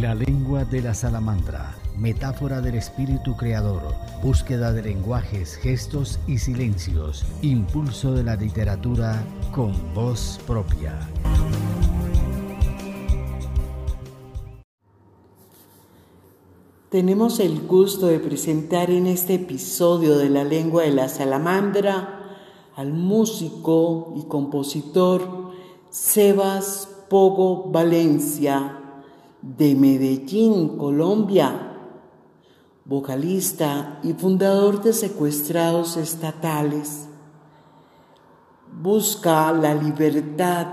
La lengua de la salamandra, metáfora del espíritu creador, búsqueda de lenguajes, gestos y silencios, impulso de la literatura con voz propia. Tenemos el gusto de presentar en este episodio de La lengua de la salamandra al músico y compositor Sebas Pogo Valencia de Medellín, Colombia, vocalista y fundador de Secuestrados Estatales. Busca la libertad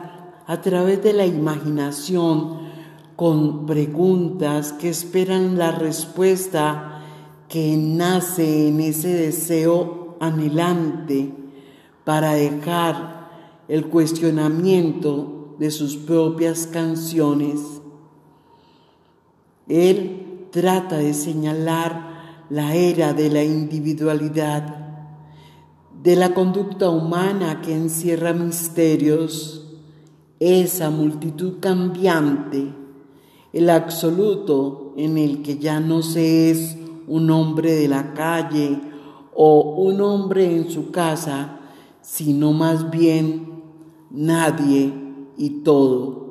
a través de la imaginación con preguntas que esperan la respuesta que nace en ese deseo anhelante para dejar el cuestionamiento de sus propias canciones. Él trata de señalar la era de la individualidad, de la conducta humana que encierra misterios, esa multitud cambiante el absoluto en el que ya no se es un hombre de la calle o un hombre en su casa, sino más bien nadie y todo.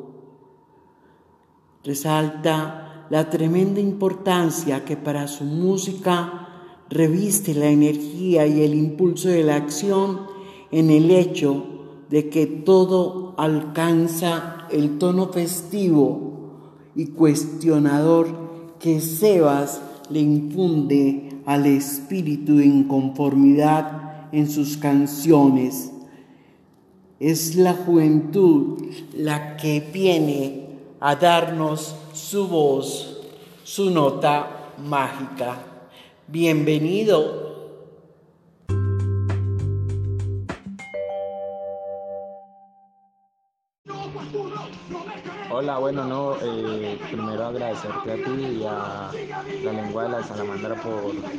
Resalta la tremenda importancia que para su música reviste la energía y el impulso de la acción en el hecho de que todo alcanza el tono festivo y cuestionador que Sebas le infunde al espíritu de inconformidad en sus canciones. Es la juventud la que viene a darnos su voz, su nota mágica. Bienvenido Hola, bueno, no, eh, primero agradecerte a ti y a la lengua de la salamandra por,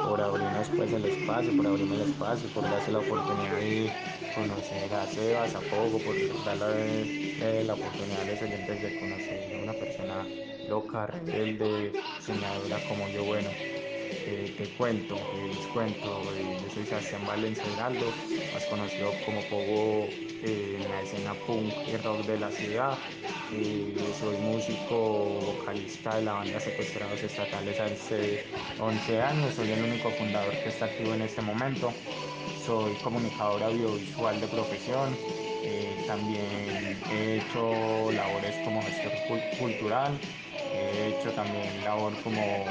por abrirnos pues el espacio, por abrirme el espacio, por darse la oportunidad de conocer a Sebas, a Pogo, por darle eh, la oportunidad a los oyentes de conocer a una persona loca, rebelde, soñadora como yo, bueno. Eh, te cuento, les cuento, yo soy Sebastián Valencia Heraldo, más conocido como Pogo en la escena punk y rock de la ciudad. soy músico, vocalista de la banda Secuestrados Estatales hace 11 años, soy el único fundador que está activo en este momento. Soy comunicador audiovisual de profesión, eh, también he hecho labores como gestor cultural, he hecho también labor como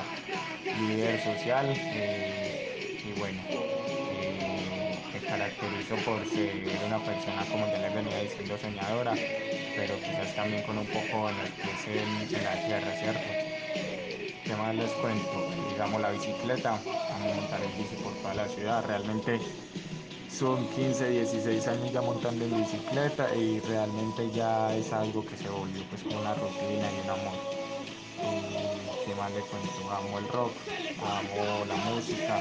líder social eh, y bueno, eh, me caracterizo por ser una persona, como ya les venía diciendo, soñadora, pero quizás también con un poco en los pies en, la tierra, ¿cierto? ¿Qué más les cuento? Digamos la bicicleta, a montar en bici por toda la ciudad, realmente son 15, 16 años ya montando en bicicleta y realmente ya es algo que se volvió pues como una rutina y un amor. ¿Qué más le cuento? Amo el rock, amo la música.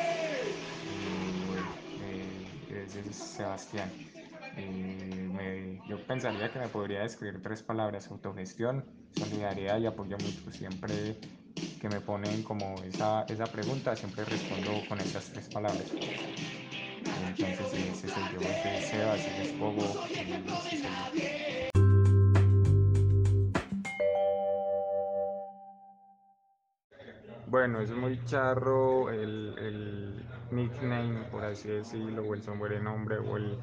Eh, ese es Sebastián. yo pensaría que me podría describir tres palabras, autogestión, solidaridad y apoyo mutuo. Siempre que me ponen como esa, esa pregunta, siempre respondo con esas tres palabras. Entonces, ese soy yo, ese es Sebas, ese es Pogo, Bueno, es muy charro el, nickname, por así decirlo, o el nombre o el,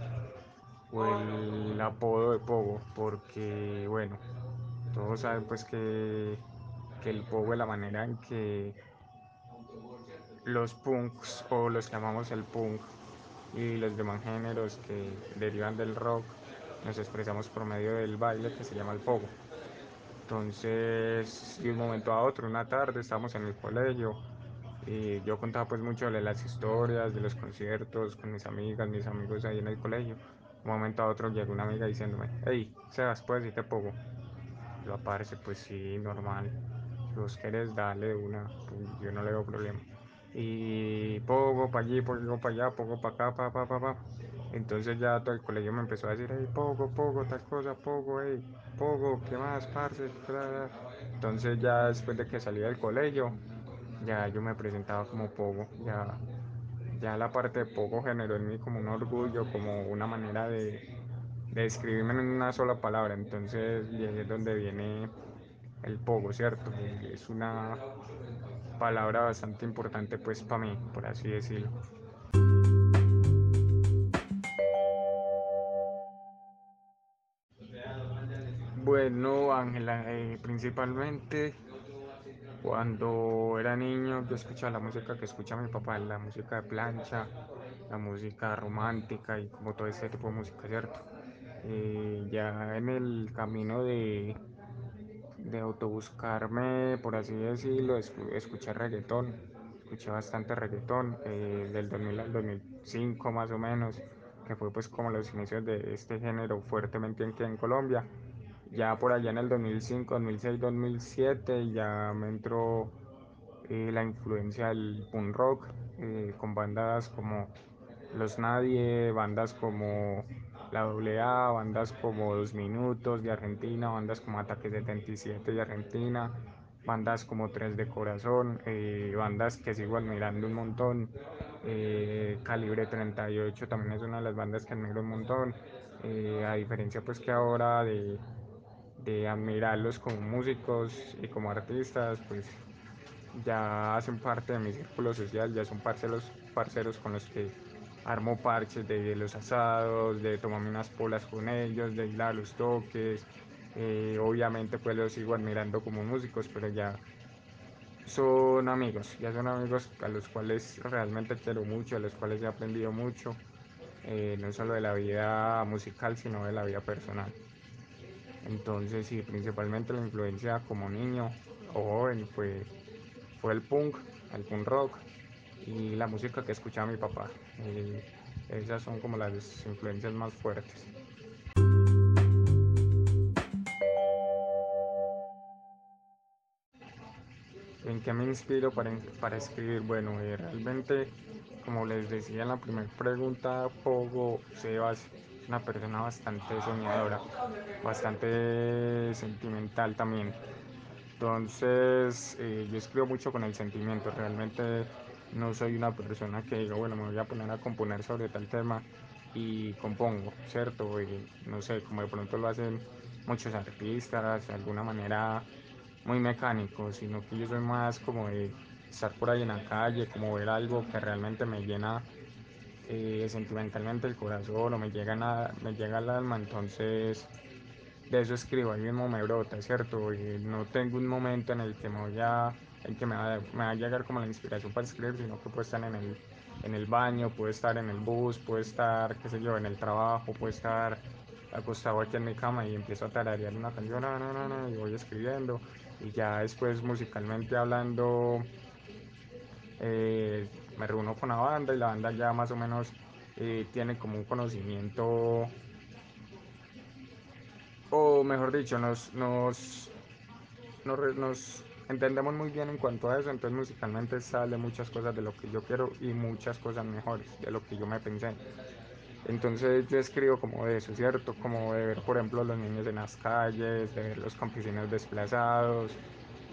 o el apodo de Pogo, porque, bueno, todos saben pues que, que el Pogo es la manera en que los punks o los que llamamos el punk y los demás géneros que derivan del rock nos expresamos por medio del baile que se llama el Pogo. Entonces, de un momento a otro, una tarde, estábamos en el colegio y yo contaba pues mucho de las historias, de los conciertos con mis amigas, mis amigos ahí en el colegio. Un momento a otro llegó una amiga diciéndome, hey, Sebas, ¿puedes irte poco? Yo aparece, pues sí, normal. Si vos querés, dale una, pues, yo no le veo problema. Y poco para allí, poco para allá, poco para acá, pa, pa, pa, pa. Entonces ya todo el colegio me empezó a decir, hey, Pogo, Pogo, tal cosa, Pogo, hey, Pogo, ¿qué más, parce? Entonces ya después de que salí del colegio, ya yo me presentaba como Pogo, ya, ya la parte de Pogo generó en mí como un orgullo, como una manera de, de describirme en una sola palabra, entonces y ahí es donde viene el Pogo, ¿cierto? Es una palabra bastante importante pues para mí, por así decirlo. Bueno, Ángela, eh, principalmente cuando era niño yo escuchaba la música que escucha mi papá, la música de plancha, la música romántica y como todo ese tipo de música, ¿cierto? Eh, ya en el camino de, de autobuscarme, por así decirlo, escuché reggaetón, escuché bastante reggaetón, eh, del 2000 al 2005 más o menos, que fue pues como los inicios de este género fuertemente aquí en Colombia. Ya por allá en el 2005, 2006, 2007 ya me entró eh, la influencia del punk rock eh, con bandas como Los Nadie, bandas como la AA, bandas como Dos Minutos de Argentina, bandas como Ataque 77 de Argentina, bandas como Tres de Corazón, eh, bandas que sigo admirando un montón. Calibre 38 también es una de las bandas que admiro un montón. A diferencia pues que ahora de, de admirarlos como músicos y como artistas, pues ya hacen parte de mi círculo social, ya son parceros, parceros con los que armo parches de los asados, de tomarme unas polas con ellos, de ir a los toques. Eh, obviamente pues los sigo admirando como músicos, pero ya son amigos, ya son amigos a los cuales realmente quiero mucho, a los cuales he aprendido mucho, eh, no solo de la vida musical, sino de la vida personal. Entonces sí, principalmente la influencia como niño o joven fue, fue el punk, el punk rock y la música que escuchaba mi papá. Y esas son como las influencias más fuertes. ¿En qué me inspiro para, para escribir? Bueno, eh, realmente, como les decía en la primera pregunta, Pogo Sebas una persona bastante soñadora, bastante sentimental también. Entonces, eh, yo escribo mucho con el sentimiento. Realmente no soy una persona que diga, bueno, me voy a poner a componer sobre tal tema y compongo, ¿cierto? Y, no sé, como de pronto lo hacen muchos artistas, de alguna manera muy mecánico, sino que yo soy más como de estar por ahí en la calle, como ver algo que realmente me llena eh, sentimentalmente el corazón o me llega, nada, me llega al alma, entonces de eso escribo, ahí mismo me brota, ¿cierto? Y no tengo un momento en el que me voy a, en que me va, me va a llegar como la inspiración para escribir, sino que puedo estar en el, en el baño, puedo estar en el bus, puedo estar, qué sé yo, en el trabajo, puedo estar acostado aquí en mi cama y empiezo a tararear una canción, no, no, no, y voy escribiendo y ya después musicalmente hablando eh, me reúno con la banda y la banda ya más o menos eh, tiene como un conocimiento o mejor dicho nos, nos, nos, nos entendemos muy bien en cuanto a eso entonces musicalmente sale muchas cosas de lo que yo quiero y muchas cosas mejores de lo que yo me pensé entonces yo escribo como de eso, ¿cierto? Como de ver, por ejemplo, los niños en las calles, de ver los campesinos desplazados,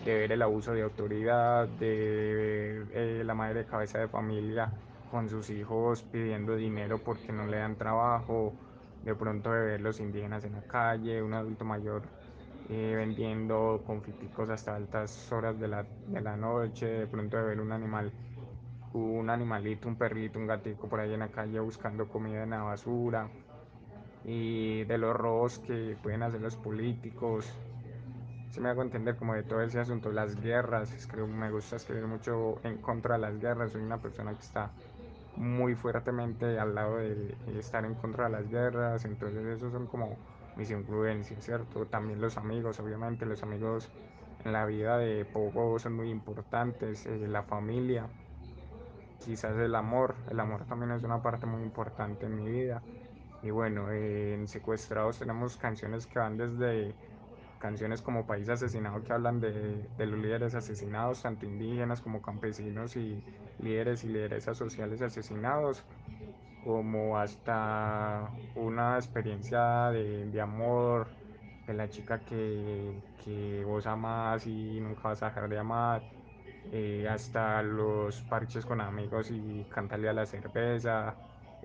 de ver el abuso de autoridad, de eh, la madre de cabeza de familia con sus hijos pidiendo dinero porque no le dan trabajo, de pronto de ver los indígenas en la calle, un adulto mayor eh, vendiendo confiticos hasta altas horas de la, de la noche, de pronto de ver un animal un animalito, un perrito, un gatito por ahí en la calle buscando comida en la basura y de los robos que pueden hacer los políticos. Se me hago entender como de todo ese asunto, las guerras, escribo, me gusta escribir mucho en contra de las guerras, soy una persona que está muy fuertemente al lado de estar en contra de las guerras, entonces esos son como mis influencias, ¿cierto? También los amigos, obviamente los amigos en la vida de Pogo son muy importantes, eh, la familia, quizás el amor, el amor también es una parte muy importante en mi vida. Y bueno, en Secuestrados tenemos canciones que van desde canciones como País Asesinado que hablan de, de, los líderes asesinados, tanto indígenas como campesinos y líderes y lideresas sociales asesinados. como hasta una experiencia de, de amor, de la chica que, que, vos amas y nunca vas a dejar de amar, eh, hasta los parches con amigos y cantarle a la cerveza,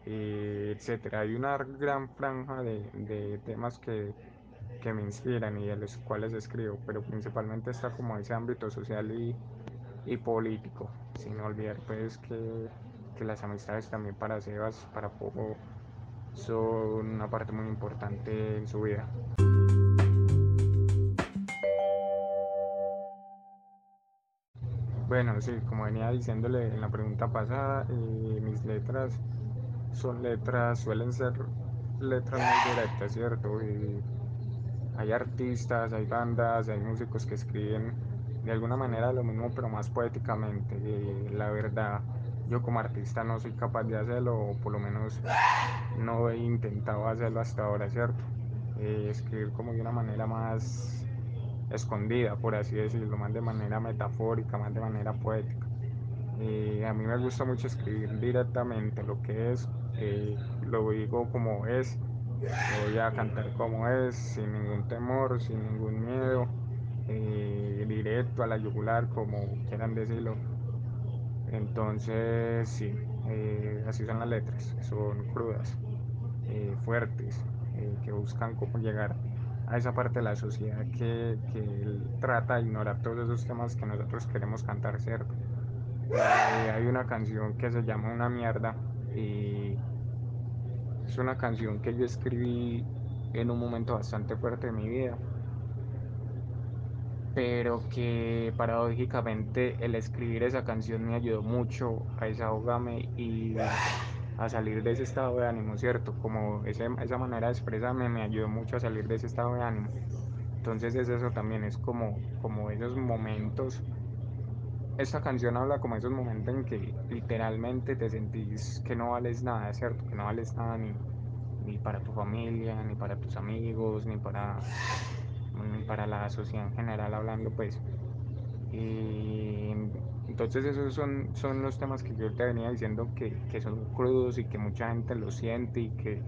eh, etcétera. Hay una gran franja de, de temas que, que, me inspiran y de los cuales escribo, pero principalmente está como ese ámbito social y, y político, sin olvidar pues que, que las amistades también para Sebas, para Poco, son una parte muy importante en su vida. Bueno, sí, como venía diciéndole en la pregunta pasada, eh, mis letras son letras, suelen ser letras muy directas, ¿cierto? Y hay artistas, hay bandas, hay músicos que escriben de alguna manera lo mismo, pero más poéticamente. Y la verdad, yo como artista no soy capaz de hacerlo, o por lo menos no he intentado hacerlo hasta ahora, ¿cierto? Eh, escribir como de una manera más escondida, por así decirlo, más de manera metafórica, más de manera poética. Eh, a mí me gusta mucho escribir directamente lo que es, eh, lo digo como es, voy a cantar como es, sin ningún temor, sin ningún miedo, eh, directo a la yugular, como quieran decirlo. Entonces, sí, eh, así son las letras, son crudas, eh, fuertes, que buscan cómo llegar a esa parte de la sociedad que, que trata de ignorar todos esos temas que nosotros queremos cantar, ¿cierto? Hay una canción que se llama Una mierda y es una canción que yo escribí en un momento bastante fuerte de mi vida pero que paradójicamente el escribir esa canción me ayudó mucho a desahogarme y a salir de ese estado de ánimo, ¿cierto? Como ese, esa manera de expresarme me ayudó mucho a salir de ese estado de ánimo. Entonces es eso también, es como, como esos momentos. Esta canción habla como esos momentos en que literalmente te sentís que no vales nada, ¿cierto? Que no vales nada ni, ni para tu familia, ni para tus amigos, ni para para la sociedad en general hablando pues y entonces esos son, son los temas que yo te venía diciendo que, que son crudos y que mucha gente lo siente y que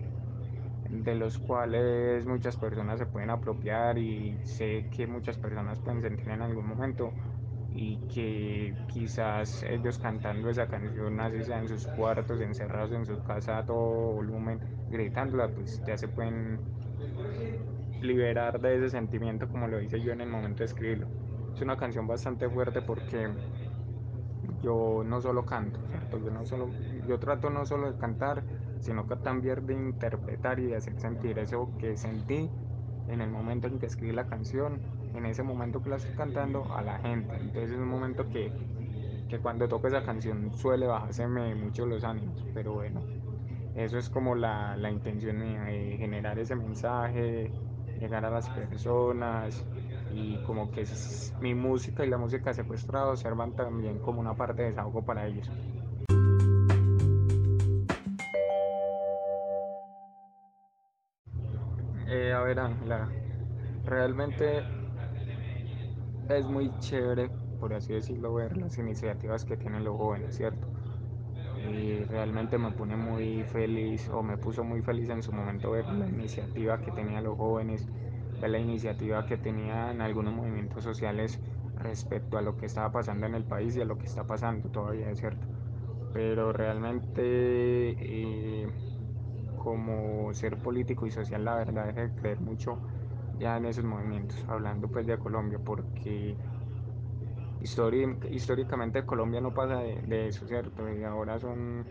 de los cuales muchas personas se pueden apropiar y sé que muchas personas pueden sentir en algún momento y que quizás ellos cantando esa canción así sea en sus cuartos, encerrados en su casa a todo volumen, gritándola, pues ya se pueden liberar de ese sentimiento como lo hice yo en el momento de escribirlo. Es una canción bastante fuerte porque yo no solo canto, ¿cierto? Yo, no solo, yo trato no solo de cantar, sino que también de interpretar y de hacer sentir eso que sentí en el momento en que escribí la canción, en ese momento que la estoy cantando a la gente. Entonces es un momento que, que cuando toco esa canción suele bajárseme mucho los ánimos, pero bueno, eso es como la, la intención de generar ese mensaje, llegar a las personas y como que mi música y la música secuestrada observan también como una parte de desahogo para ellos. Eh, a ver Ángela, realmente es muy chévere, por así decirlo, ver las iniciativas que tienen los jóvenes, ¿cierto? y realmente me pone muy feliz o me puso muy feliz en su momento ver la iniciativa que tenían los jóvenes, ver la iniciativa que tenían algunos movimientos sociales respecto a lo que estaba pasando en el país y a lo que está pasando todavía, cierto. Pero realmente eh, como ser político y social la verdad es de creer mucho ya en esos movimientos, hablando pues de Colombia, porque históricamente Colombia no pasa de, eso, ¿cierto? Y ahora son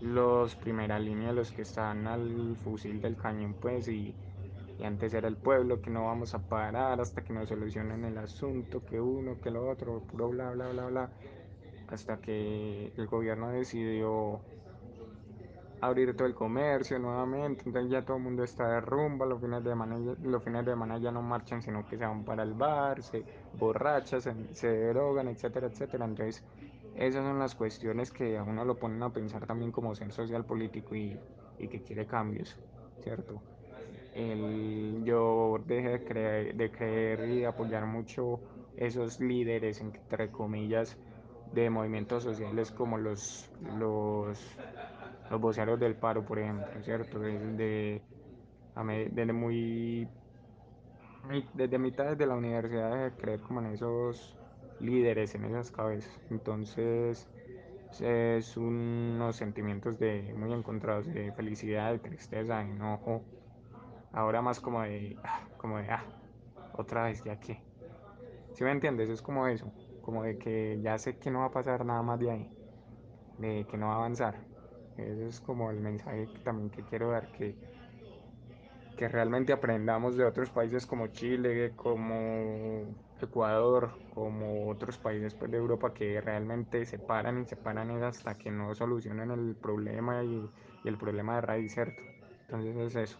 los primera línea los que están al fusil del cañón, pues, y, y, antes era el pueblo que no vamos a parar hasta que nos solucionen el asunto, que uno, que lo otro, puro bla, bla, bla, bla, hasta que el gobierno decidió abrir todo el comercio nuevamente, entonces ya todo el mundo está de rumba, los fines de semana, los fines de semana ya no marchan, sino que se van para el bar, se borrachan, se, se drogan, etcétera, etcétera. Entonces, esas son las cuestiones que a uno lo ponen a pensar también como ser social político y, y que quiere cambios, ¿cierto? El, yo dejé de creer, de creer y apoyar mucho esos líderes, entre comillas, de movimientos sociales como los, los los voceros del paro, por ejemplo, ¿cierto? Desde, desde muy desde mitad de la universidad de creer como en esos líderes, en esas cabezas. Entonces es unos sentimientos de muy encontrados de felicidad, de tristeza, de enojo. Ahora más como de, ah, como de, ah, otra vez, ya que. Si me entiendes? Es como eso, como de que ya sé que no va a pasar nada más de ahí, de que no va a avanzar. Ese es como el mensaje también que quiero dar, que que realmente aprendamos de otros países como Chile, como Ecuador, como otros países pues, de Europa que realmente se paran y se paran hasta que no solucionen el problema y, y el problema de raíz, ¿cierto? Entonces es eso.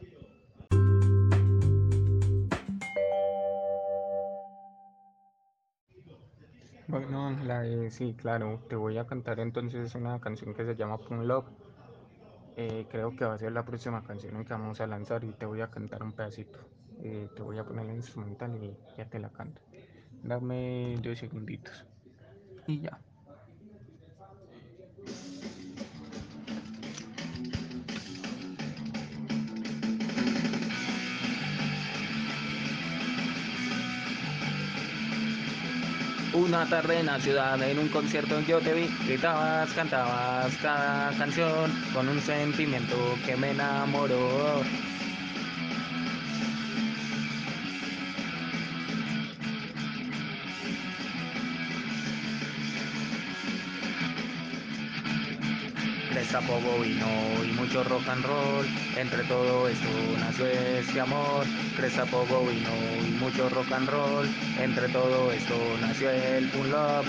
Bueno, la sí, claro, te voy a cantar entonces una canción que se llama Pun Love eh, creo que va a ser la próxima canción que vamos a lanzar y te voy a cantar un pedacito. Eh, te voy a poner la instrumental y ya te la canto. Dame dos segunditos. Y ya. Una tarde en la ciudad, en un concierto yo te vi, gritabas, cantabas cada canción con un sentimiento que me enamoró. Cresta, poco vino y mucho rock and roll. Entre todo esto nació este amor. Cresta, poco vino y mucho rock and roll. Entre todo esto nació el Pun Love.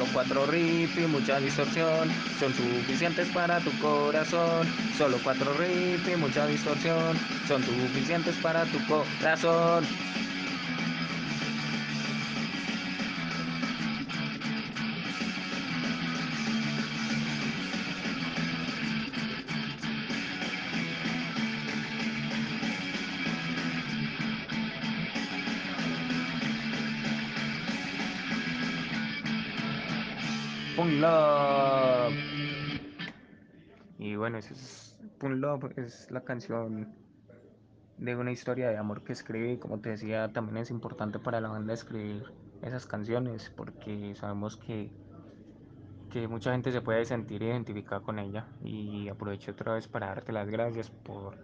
Solo cuatro riffs y mucha distorsión son suficientes para tu corazón. Solo cuatro riffs y mucha distorsión son suficientes para tu corazón. Pun Love. Y bueno, ese es Pun Love, es la canción de una historia de amor que escribí. Como te decía, también es importante para la banda escribir esas canciones porque sabemos que, que mucha gente se puede sentir identificada con ella. Y aprovecho otra vez para darte las gracias por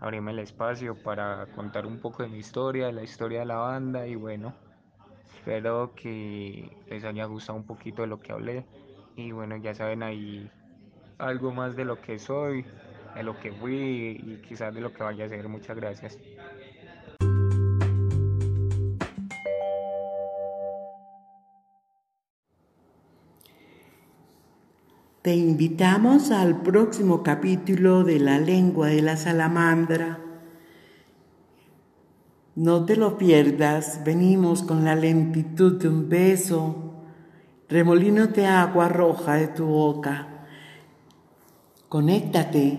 abrirme el espacio para contar un poco de mi historia, de la historia de la banda y bueno. Espero que les haya gustado un poquito de lo que hablé. Y bueno, ya saben ahí algo más de lo que soy, de lo que fui y quizás de lo que vaya a ser. Muchas gracias. Te invitamos al próximo capítulo de La lengua de la salamandra no te lo pierdas, venimos con la lentitud de un beso, remolino de agua roja de tu boca. Conéctate,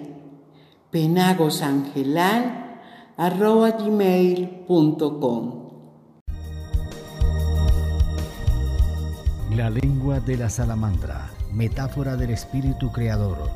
penagosangelal.com. La lengua de la salamandra, metáfora del espíritu creador